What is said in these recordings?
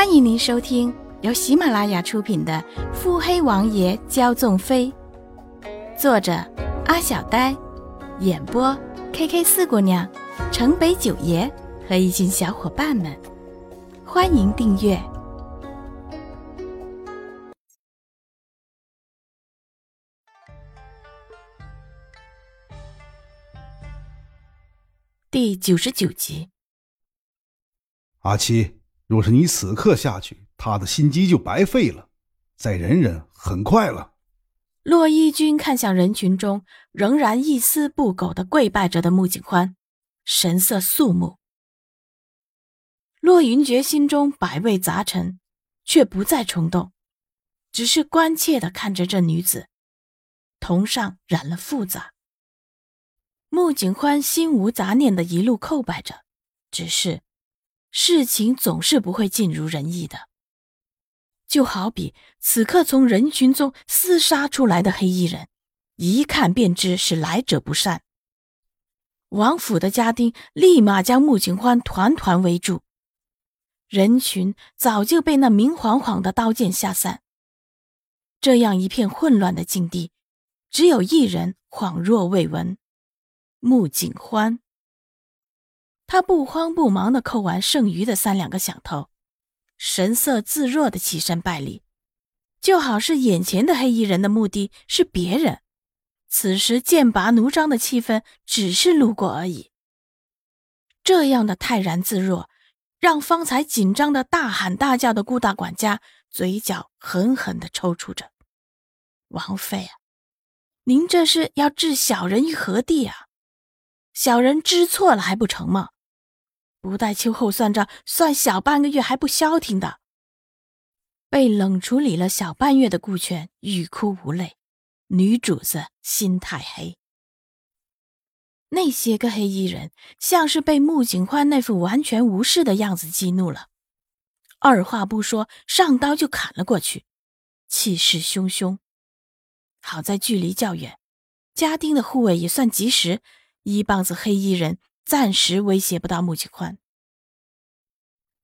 欢迎您收听由喜马拉雅出品的《腹黑王爷骄纵妃》，作者阿小呆，演播 K K 四姑娘、城北九爷和一群小伙伴们。欢迎订阅第九十九集。阿七。若是你此刻下去，他的心机就白费了。再忍忍，很快了。洛一君看向人群中仍然一丝不苟的跪拜着的穆景欢，神色肃穆。洛云珏心中百味杂陈，却不再冲动，只是关切的看着这女子，瞳上染了复杂。穆景欢心无杂念的一路叩拜着，只是。事情总是不会尽如人意的，就好比此刻从人群中厮杀出来的黑衣人，一看便知是来者不善。王府的家丁立马将穆景欢团团围住，人群早就被那明晃晃的刀剑吓散。这样一片混乱的境地，只有一人恍若未闻：穆景欢。他不慌不忙的扣完剩余的三两个响头，神色自若的起身拜礼，就好是眼前的黑衣人的目的是别人，此时剑拔弩张的气氛只是路过而已。这样的泰然自若，让方才紧张的大喊大叫的顾大管家嘴角狠狠的抽搐着。王妃啊，您这是要置小人于何地啊？小人知错了还不成吗？不待秋后算账，算小半个月还不消停的。被冷处理了小半月的顾全欲哭无泪，女主子心太黑。那些个黑衣人像是被穆景欢那副完全无视的样子激怒了，二话不说上刀就砍了过去，气势汹汹。好在距离较远，家丁的护卫也算及时，一棒子黑衣人。暂时威胁不到穆景欢。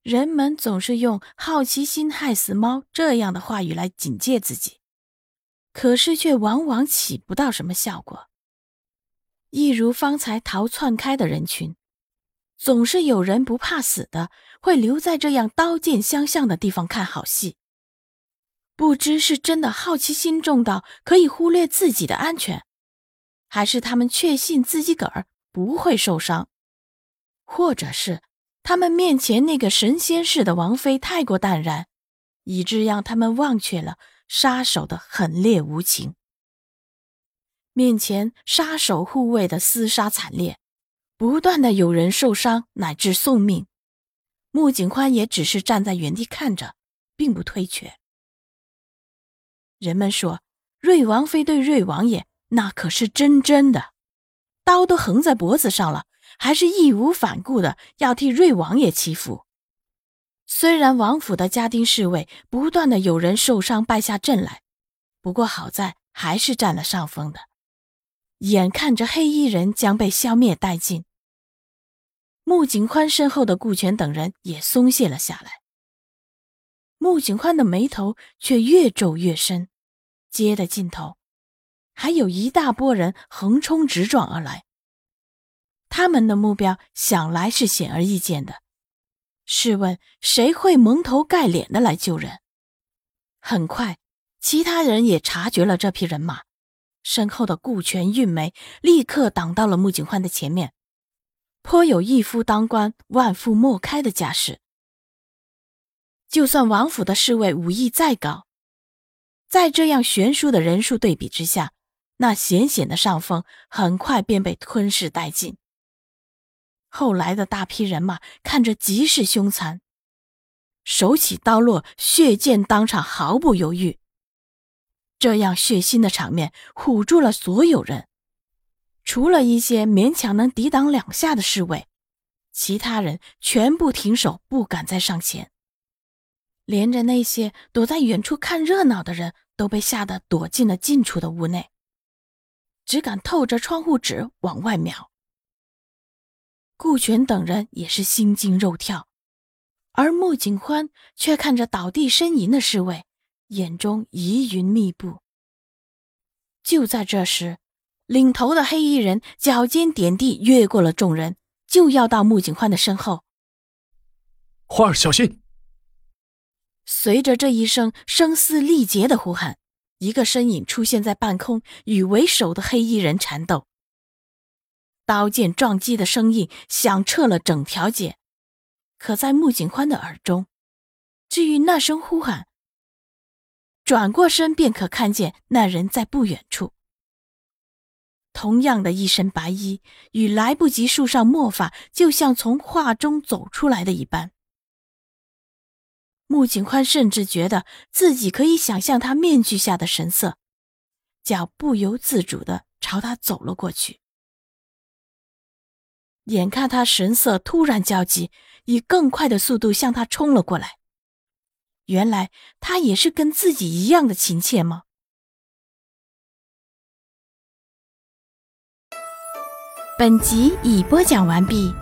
人们总是用“好奇心害死猫”这样的话语来警戒自己，可是却往往起不到什么效果。一如方才逃窜开的人群，总是有人不怕死的会留在这样刀剑相向的地方看好戏。不知是真的好奇心重到可以忽略自己的安全，还是他们确信自己个儿。不会受伤，或者是他们面前那个神仙似的王妃太过淡然，以致让他们忘却了杀手的狠烈无情。面前杀手护卫的厮杀惨烈，不断的有人受伤乃至送命，穆景宽也只是站在原地看着，并不推却。人们说，瑞王妃对瑞王爷那可是真真的。刀都横在脖子上了，还是义无反顾的要替瑞王爷祈福。虽然王府的家丁侍卫不断的有人受伤败下阵来，不过好在还是占了上风的。眼看着黑衣人将被消灭殆尽，穆景宽身后的顾全等人也松懈了下来。穆景宽的眉头却越皱越深，街的尽头。还有一大波人横冲直撞而来，他们的目标想来是显而易见的。试问谁会蒙头盖脸的来救人？很快，其他人也察觉了这批人马，身后的顾全、运梅立刻挡到了穆景欢的前面，颇有一夫当关、万夫莫开的架势。就算王府的侍卫武艺再高，在这样悬殊的人数对比之下，那险险的上风很快便被吞噬殆尽。后来的大批人马看着极是凶残，手起刀落，血溅当场，毫不犹豫。这样血腥的场面唬住了所有人，除了一些勉强能抵挡两下的侍卫，其他人全部停手，不敢再上前。连着那些躲在远处看热闹的人都被吓得躲进了近处的屋内。只敢透着窗户纸往外瞄。顾全等人也是心惊肉跳，而穆景欢却看着倒地呻吟的侍卫，眼中疑云密布。就在这时，领头的黑衣人脚尖点地，越过了众人，就要到穆景欢的身后。花儿，小心！随着这一声声嘶力竭的呼喊，一个身影出现在半空，与为首的黑衣人缠斗。刀剑撞击的声音响彻了整条街。可在穆景欢的耳中，至于那声呼喊，转过身便可看见那人在不远处。同样的一身白衣，与来不及束上墨发，就像从画中走出来的一般。穆景宽甚至觉得自己可以想象他面具下的神色，脚不由自主的朝他走了过去。眼看他神色突然焦急。以更快的速度向他冲了过来。原来他也是跟自己一样的亲切吗？本集已播讲完毕。